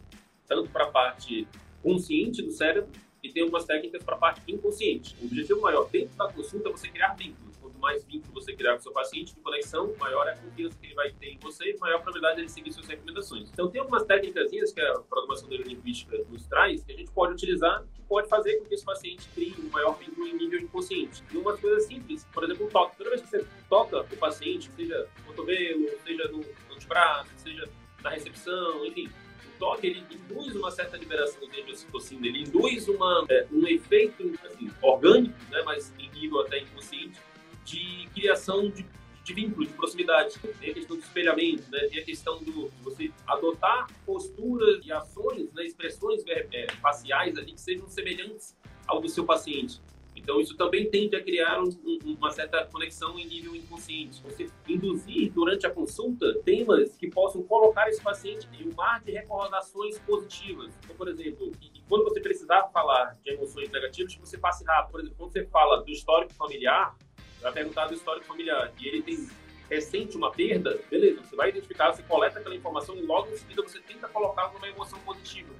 tanto para a parte consciente do cérebro e tem algumas técnicas para a parte inconsciente. O objetivo maior dentro da consulta é você criar vínculos mais vínculo você criar com seu paciente de conexão, maior é a confiança que ele vai ter em você e maior a probabilidade de ele seguir suas recomendações. Então, tem algumas técnicas que a programação neurolinguística nos traz que a gente pode utilizar que pode fazer com que esse paciente crie um maior vínculo em nível inconsciente. E umas coisas simples, por exemplo, o toque. Toda vez que você toca o paciente, seja no cotovelo, seja no, antebraço, seja na recepção, enfim, toque ele induz uma certa liberação de ocitocina, ele induz uma, é, um efeito assim, orgânico, né, mas em nível até inconsciente, de criação de de vínculo, de proximidade. Tem a questão do espelhamento, né? tem a questão do, de você adotar posturas e ações, né? expressões é, faciais ali que sejam semelhantes ao do seu paciente. Então, isso também tende a criar um, um, uma certa conexão em nível inconsciente. Você induzir durante a consulta temas que possam colocar esse paciente em um mar de recordações positivas. Então, por exemplo, e, quando você precisar falar de emoções negativas, você passe rápido. Por exemplo, quando você fala do histórico familiar, vai perguntar do histórico familiar e ele tem recente uma perda, beleza, você vai identificar, você coleta aquela informação e logo em seguida você tenta colocar numa emoção positiva.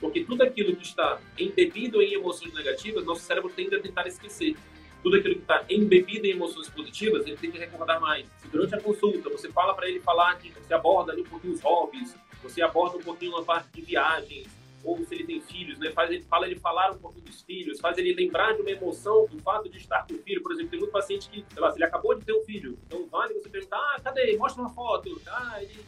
Porque tudo aquilo que está embebido em emoções negativas, nosso cérebro tende a tentar esquecer. Tudo aquilo que está embebido em emoções positivas, ele tem que recordar mais. Se durante a consulta você fala para ele falar que você aborda ali um pouquinho os hobbies, você aborda um pouquinho a parte de viagens, ou se ele tem filhos, né? Faz ele, fala ele falar um pouquinho dos filhos, faz ele lembrar de uma emoção do fato de estar com o filho. Por exemplo, tem muito paciente que, sei lá, se ele acabou de ter um filho, então vale você perguntar, ah, cadê? Mostra uma foto. Ah, ele...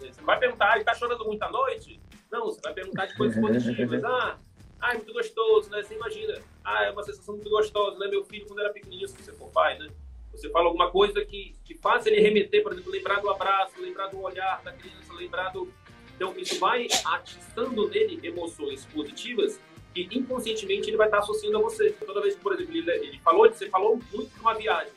Você vai perguntar, ah, ele está chorando muito à noite? Não, você vai perguntar de coisas positivas. Ah, ah, é muito gostoso, né? Você imagina, ah, é uma sensação muito gostosa, né? Meu filho, quando era pequenininho, se você for pai, né? Você fala alguma coisa que, que faz ele remeter, por exemplo, lembrar do abraço, lembrar do olhar da criança, lembrar do... Então, isso vai atiçando nele emoções positivas que inconscientemente ele vai estar associando a você. Toda vez que, por exemplo, ele, ele falou, você falou muito de uma viagem.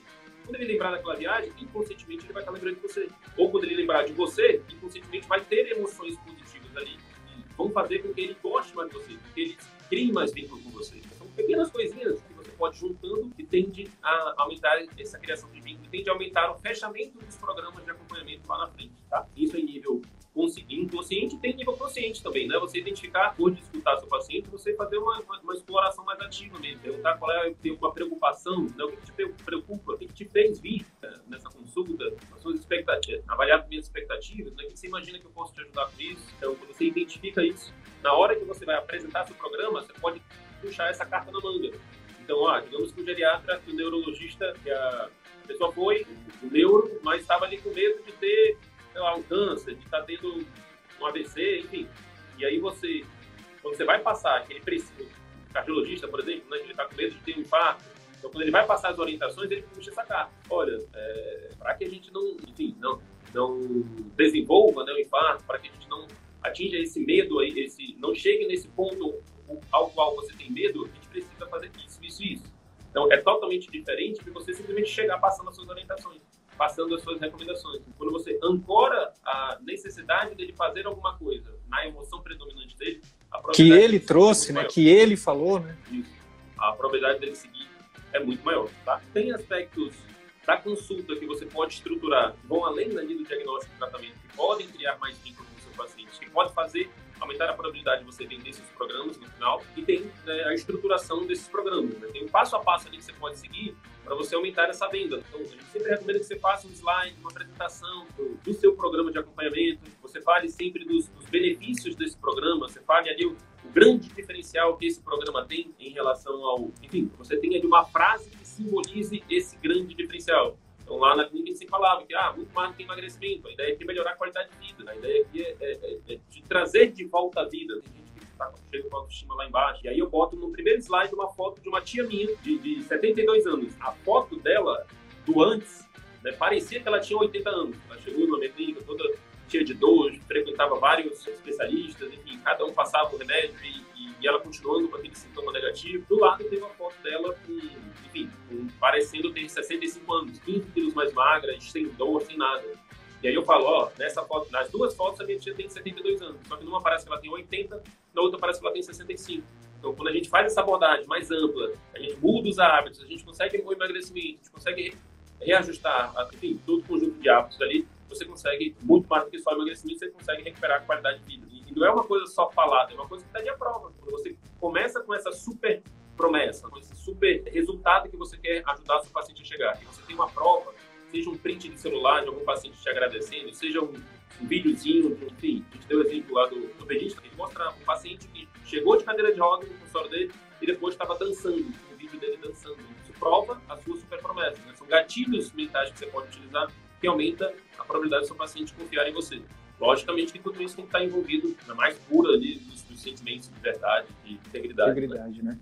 Quando ele lembrar daquela viagem, inconscientemente ele vai estar lembrando de você. Ou quando ele lembrar de você, inconscientemente vai ter emoções positivas ali vão fazer com que ele goste mais de você, que ele crie mais vínculo com você. São pequenas coisinhas que você pode juntando que tende a aumentar essa criação de vínculo, tende a aumentar o fechamento dos programas de acompanhamento lá na frente, tá? Isso em nível inconsciente tem nível consciente também, né? Você identificar, por escutar seu paciente, você fazer uma, uma, uma, exploração mais ativa mesmo, perguntar qual é tem uma preocupação, né? o que te preocupa, o que te fez vir né? nessa consulta, as suas expectativas, avaliar as minhas expectativas, né? O que você imagina que eu posso te ajudar com isso? Então, quando você identifica isso, na hora que você vai apresentar seu programa, você pode puxar essa carta na manga. Então, ah, digamos que o geriatra, que o neurologista, que a pessoa foi, o neuro, mas estava ali com medo de ter sei lá, de estar tá tendo um AVC, enfim. E aí você, quando você vai passar aquele preciso, cardiologista, por exemplo, né, ele está com medo de ter um infarto, então quando ele vai passar as orientações, ele puxa essa carta. Olha, é, para que a gente não, enfim, não, não desenvolva né, o infarto, para que a gente não atinja esse medo aí, esse, não chegue nesse ponto ao qual você tem medo, a gente precisa fazer isso, isso e isso. Então é totalmente diferente de você simplesmente chegar passando as suas orientações passando as suas recomendações. Quando você ancora a necessidade dele fazer alguma coisa na emoção predominante dele, que ele trouxe, né? Que ele falou, né? Isso. A probabilidade dele seguir é muito maior, tá? Tem aspectos da consulta que você pode estruturar, vão além da do diagnóstico e tratamento, que podem criar mais vínculo com o seu paciente, que pode fazer aumentar a probabilidade de você vender esses programas no final e tem né, a estruturação desses programas. Né? Tem um passo a passo ali que você pode seguir para você aumentar essa venda. Então, sempre recomenda que você faça um slide, uma apresentação do, do seu programa de acompanhamento, você fale sempre dos, dos, benefícios desse programa, você fale ali o, o, grande diferencial que esse programa tem em relação ao... Enfim, você tenha ali uma frase que simbolize esse grande diferencial. Então, lá na clínica a gente falava que, ah, muito mais do que emagrecimento, a ideia é melhorar a qualidade de vida, a ideia aqui é, é, é, é de trazer de volta a vida. Tem gente que está chega com autoestima lá embaixo. E aí eu boto no primeiro slide uma foto de uma tia minha, de, de 72 anos. A foto dela, do antes, né, parecia que ela tinha 80 anos. Ela chegou na minha clínica toda cheia de dor, frequentava vários especialistas, enfim, cada um passava o remédio e, e, e ela continuando com aquele sintoma negativo. Do lado tem uma foto dela com enfim, parecendo ter 65 anos, 15 quilos mais magra, sem dor, sem nada. E aí eu falo, ó, nessa foto, nas duas fotos a minha tia tem 72 anos, só que numa parece que ela tem 80, na outra parece que ela tem 65. Então, quando a gente faz essa abordagem mais ampla, a gente muda os hábitos, a gente consegue o emagrecimento, a gente consegue reajustar, enfim, todo o conjunto de hábitos ali, você consegue, muito mais do que só emagrecimento, você consegue recuperar a qualidade de vida. E não é uma coisa só falada, é uma coisa que está de prova. Quando você começa com essa super promessa, com esse super resultado que você quer ajudar seu paciente a chegar. E você tem uma prova, seja um print de celular de algum paciente te agradecendo, seja um, um videozinho, enfim, a gente deu o exemplo lá do, do pedista, que mostra um paciente que chegou de cadeira de rodas no consultório dele e depois estava dançando, um vídeo dele dançando. Prova a sua super promessa. Né? São gatilhos mentais que você pode utilizar que aumenta a probabilidade do seu paciente confiar em você. Logicamente que tudo isso tem que estar envolvido na mais pura ali dos, dos sentimentos de verdade, de integridade. Integridade, né?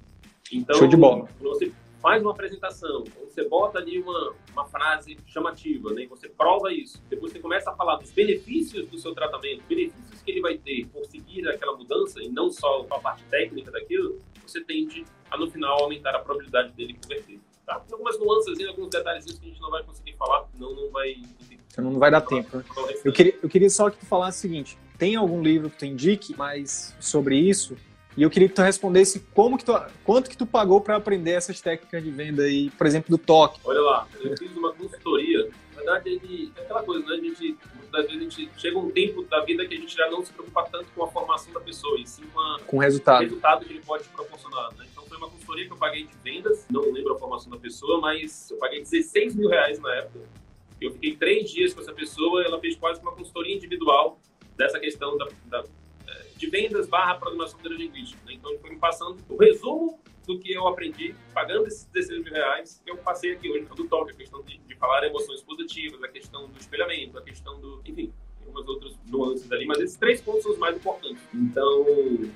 Então, Show de bola. Quando você faz uma apresentação, você bota ali uma, uma frase chamativa, né? E você prova isso. Depois você começa a falar dos benefícios do seu tratamento, benefícios que ele vai ter por seguir aquela mudança e não só a parte técnica daquilo, você tende a no final aumentar a probabilidade dele converter. Tá? Tem algumas nuances, alguns detalhes que a gente não vai conseguir falar, não, não vai. Então não vai dar tempo. Né? Eu, queria, eu queria só que tu falasse o seguinte: tem algum livro que tu indique mais sobre isso? E eu queria que tu respondesse como que tu, quanto que tu pagou para aprender essas técnicas de venda aí, por exemplo, do toque. Olha lá, eu fiz uma consultoria. Na verdade, ele, é aquela coisa, né? A gente, muitas vezes, a gente chega um tempo da vida que a gente já não se preocupa tanto com a formação da pessoa, e sim com, a, com o resultado. resultado que ele pode proporcionar. Né? Foi uma consultoria que eu paguei de vendas, não lembro a formação da pessoa, mas eu paguei 16 mil reais na época. Eu fiquei três dias com essa pessoa, ela fez quase uma consultoria individual dessa questão da, da de vendas barra programação neurolinguística. Né? Então, ele foi me passando o resumo do que eu aprendi, pagando esses 16 mil reais, que eu passei aqui hoje do toque, a questão de, de falar emoções positivas, a questão do espelhamento, a questão do, enfim, algumas outras nuances ali, mas esses três pontos são os mais importantes. Então,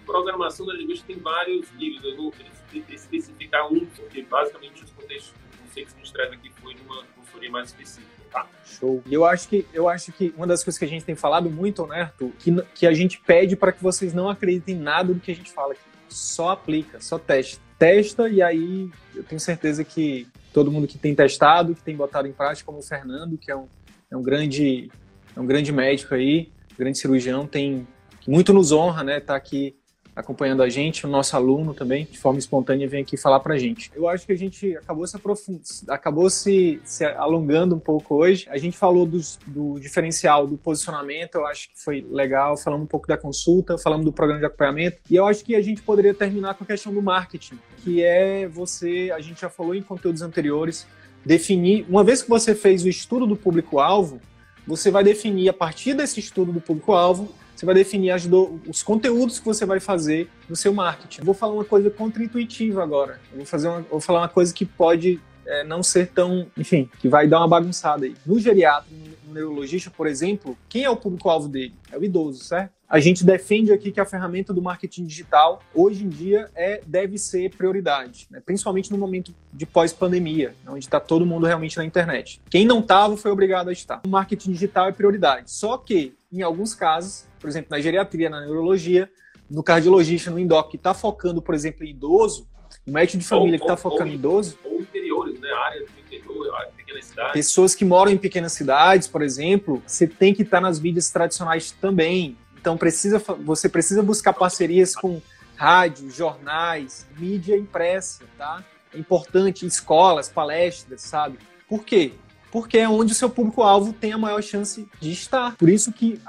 programação neurolinguística tem vários níveis, eu queria especificar um, porque basicamente os contextos, os conceitos que a gente traz aqui foi de uma consultoria mais específica. Tá. Show. E eu acho que eu acho que uma das coisas que a gente tem falado muito, né, Arthur, que, que a gente pede para que vocês não acreditem em nada do que a gente fala aqui. Só aplica, só testa. Testa e aí eu tenho certeza que todo mundo que tem testado, que tem botado em prática, como o Fernando, que é um, é um grande é um grande médico aí, grande cirurgião, tem muito nos honra, né, estar tá aqui acompanhando a gente, o nosso aluno também, de forma espontânea, vem aqui falar para a gente. Eu acho que a gente acabou se aprofund... acabou se, se alongando um pouco hoje. A gente falou dos, do diferencial do posicionamento, eu acho que foi legal, falando um pouco da consulta, falando do programa de acompanhamento, e eu acho que a gente poderia terminar com a questão do marketing, que é você, a gente já falou em conteúdos anteriores, definir, uma vez que você fez o estudo do público-alvo, você vai definir a partir desse estudo do público-alvo você vai definir do, os conteúdos que você vai fazer no seu marketing. Vou falar uma coisa contra-intuitiva agora. Eu vou, fazer uma, vou falar uma coisa que pode é, não ser tão, enfim, que vai dar uma bagunçada aí. No geriatra, no neurologista, por exemplo, quem é o público-alvo dele? É o idoso, certo? A gente defende aqui que a ferramenta do marketing digital, hoje em dia, é, deve ser prioridade, né? principalmente no momento de pós-pandemia, onde está todo mundo realmente na internet. Quem não estava foi obrigado a estar. O marketing digital é prioridade. Só que, em alguns casos, por exemplo, na geriatria, na neurologia, no cardiologista, no endoc, que está focando, por exemplo, em idoso, o médico de família ou, que está focando ou, em idoso. Ou interiores, né? Áreas do interior, áreas de pequenas cidades. Pessoas que moram em pequenas cidades, por exemplo, você tem que estar tá nas mídias tradicionais também. Então precisa, você precisa buscar parcerias com rádio, jornais, mídia impressa, tá? É importante, escolas, palestras, sabe? Por quê? porque é onde o seu público-alvo tem a maior chance de estar. Por isso que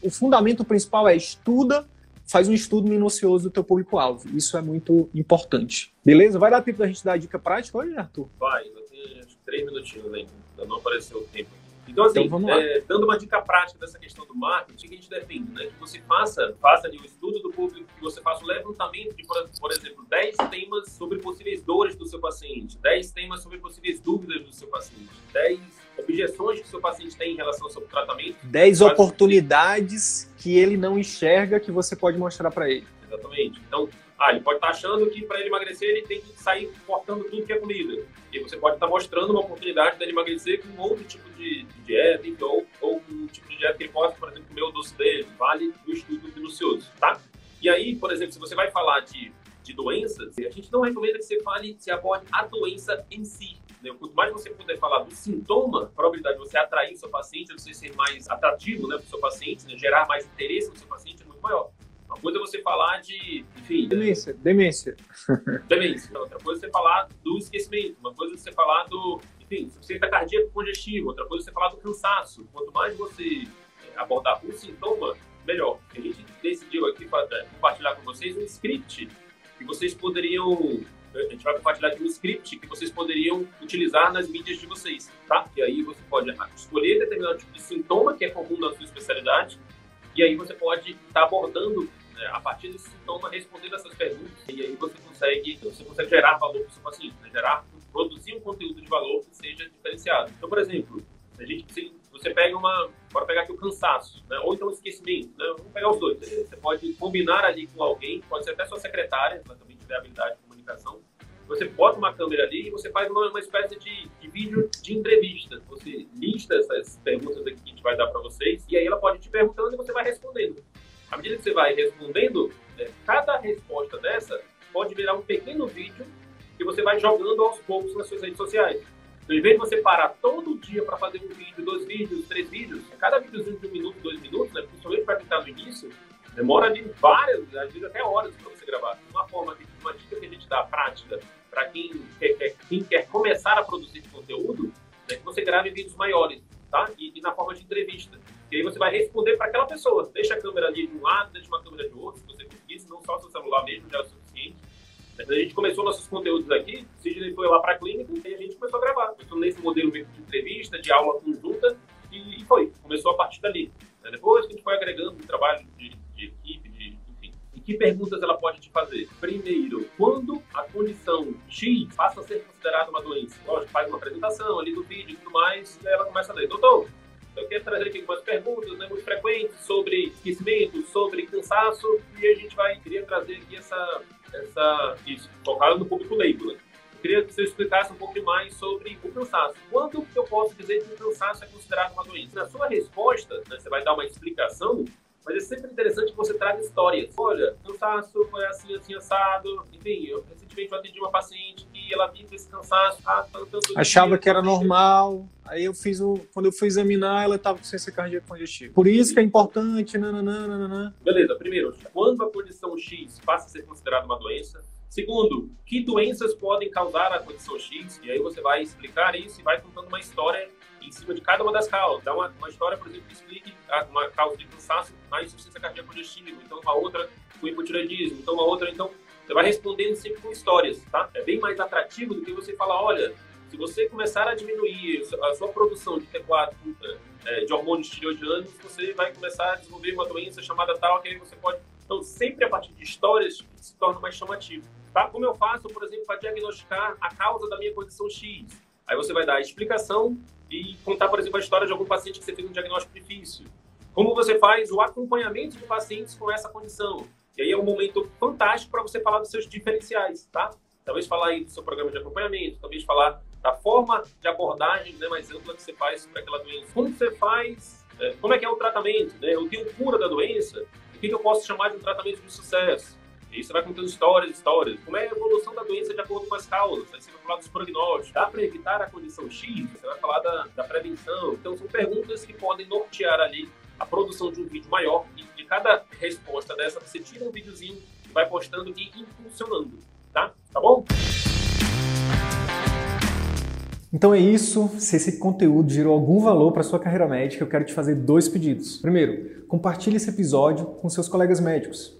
o fundamento principal é estuda, faz um estudo minucioso do teu público-alvo. Isso é muito importante. Beleza? Vai dar tempo da gente dar a dica prática hoje, Arthur? Vai, eu tenho três minutinhos. Ainda não apareceu o tempo então, assim, então, é, dando uma dica prática dessa questão do marketing, que a gente defende, né? Que você faça, faça ali um estudo do público, que você faça um levantamento de, por, por exemplo, 10 temas sobre possíveis dores do seu paciente, 10 temas sobre possíveis dúvidas do seu paciente, 10 objeções que o seu paciente tem em relação ao seu tratamento. 10 oportunidades que ele não enxerga que você pode mostrar para ele. Exatamente. Então, ah, ele pode estar achando que para ele emagrecer ele tem que sair cortando tudo que é comida. E você pode estar mostrando uma oportunidade dele emagrecer com outro tipo de, de dieta, ou, ou um tipo de dieta que ele possa, por exemplo, comer o doce dele. Vale do estudo minucioso, tá? E aí, por exemplo, se você vai falar de, de doenças, a gente não recomenda que você fale, se aborde a doença em si. Né? Quanto mais você puder falar do sintoma, a probabilidade de você atrair o seu paciente, de você ser mais atrativo né, para o seu paciente, né? gerar mais interesse no seu paciente é muito maior. Uma coisa é você falar de, enfim... Demência, demência. Demência. Outra coisa é você falar do esquecimento. Uma coisa é você falar do, enfim, insuficiência cardíaca congestiva. Outra coisa é você falar do cansaço. Quanto mais você é, abordar um sintoma, melhor. A gente decidiu aqui é, compartilhar com vocês um script que vocês poderiam a gente vai compartilhar aqui um script que vocês poderiam utilizar nas mídias de vocês, tá? E aí você pode escolher determinado tipo de sintoma que é comum na sua especialidade, e aí você pode estar tá abordando a partir desse sintoma, respondendo essas perguntas, e aí você consegue, você consegue gerar valor para o seu paciente, né? gerar, produzir um conteúdo de valor que seja diferenciado. Então, por exemplo, a gente, se você pega uma, bora pegar aqui o cansaço, né? ou então o esquecimento, né? vamos pegar os dois. Você pode combinar ali com alguém, pode ser até sua secretária, ela também tiver habilidade de comunicação, você bota uma câmera ali e você faz uma, uma espécie de, de, vídeo de entrevista. Você lista essas perguntas aqui que a gente vai dar para vocês e aí ela pode te perguntando e você vai respondendo. À medida que você vai respondendo, é, cada resposta dessa pode virar um pequeno vídeo que você vai jogando aos poucos nas suas redes sociais. Então, em vez de você parar todo dia para fazer um vídeo, dois vídeos, três vídeos, cada videozinho de um minuto, dois minutos, né, principalmente para quem está no início, demora ali várias, às vezes até horas para você gravar. Uma forma, uma dica que a gente dá prática para quem quer, quem quer começar a produzir conteúdo, é que você grave vídeos maiores, tá? E, e na forma de entrevista. E aí você vai responder para aquela pessoa. Deixa a câmera ali de um lado, deixa uma câmera de outro, se você conseguir, não só seu celular mesmo já é o suficiente. A gente começou nossos conteúdos aqui, o Sidney foi lá para a clínica e a gente começou a gravar. Começou nesse modelo de entrevista, de aula conjunta, e, e foi. Começou a partir dali. Depois que a gente foi agregando o trabalho de, de equipe, que perguntas ela pode te fazer? Primeiro, quando a condição X passa a ser considerada uma doença? Lógico, faz uma apresentação ali do vídeo e tudo mais, e aí ela começa a ler, doutor, eu quero trazer aqui algumas perguntas né, muito frequentes sobre esquecimento, sobre cansaço, e a gente vai, queria trazer aqui essa, essa isso, focado no público leigo, né? Eu queria que você explicasse um pouco mais sobre o cansaço. Quando eu posso dizer que o cansaço é considerado uma doença? Na sua resposta, né, você vai dar uma explicação mas é sempre interessante que você traga histórias. Olha, cansaço foi assim, assim, assado. Enfim, eu recentemente eu atendi uma paciente que ela vive esse cansaço. Ah, tá tanto Achava que era normal. Aí eu fiz o. Quando eu fui examinar, ela estava com ciência cardíaca congestiva. Por isso que é importante. Nananã, nananã. Beleza, primeiro, quando a condição X passa a ser considerada uma doença, Segundo, que doenças podem causar a condição X? E aí você vai explicar isso e vai contando uma história em cima de cada uma das causas. Dá uma, uma história, por exemplo, que explique uma causa de cansaço na insuficiência cardíaca congestiva, então uma outra com hipotireoidismo, então uma outra, então você vai respondendo sempre com histórias, tá? É bem mais atrativo do que você falar, olha, se você começar a diminuir a sua produção de T4 é, de hormônios tireoidianos, você vai começar a desenvolver uma doença chamada tal, que aí você pode... Então, sempre a partir de histórias se torna mais chamativo. Tá? Como eu faço, por exemplo, para diagnosticar a causa da minha condição X? Aí você vai dar a explicação e contar, por exemplo, a história de algum paciente que você fez um diagnóstico difícil. Como você faz o acompanhamento de pacientes com essa condição. E aí é um momento fantástico para você falar dos seus diferenciais, tá? Talvez falar aí do seu programa de acompanhamento, talvez falar da forma de abordagem né, mais ampla que você faz para aquela doença. Como você faz, é, como é que é o tratamento, né? Eu tenho cura da doença, o que, que eu posso chamar de um tratamento de sucesso? E aí você vai contando histórias, histórias. Como é a evolução da doença de acordo com as causas? Aí você vai falar dos prognósticos. Dá para evitar a condição X? Você vai falar da, da prevenção. Então, são perguntas que podem nortear ali a produção de um vídeo maior. E de cada resposta dessa, você tira um videozinho vai postando e impulsionando. Tá? Tá bom? Então é isso. Se esse conteúdo gerou algum valor para sua carreira médica, eu quero te fazer dois pedidos. Primeiro, compartilhe esse episódio com seus colegas médicos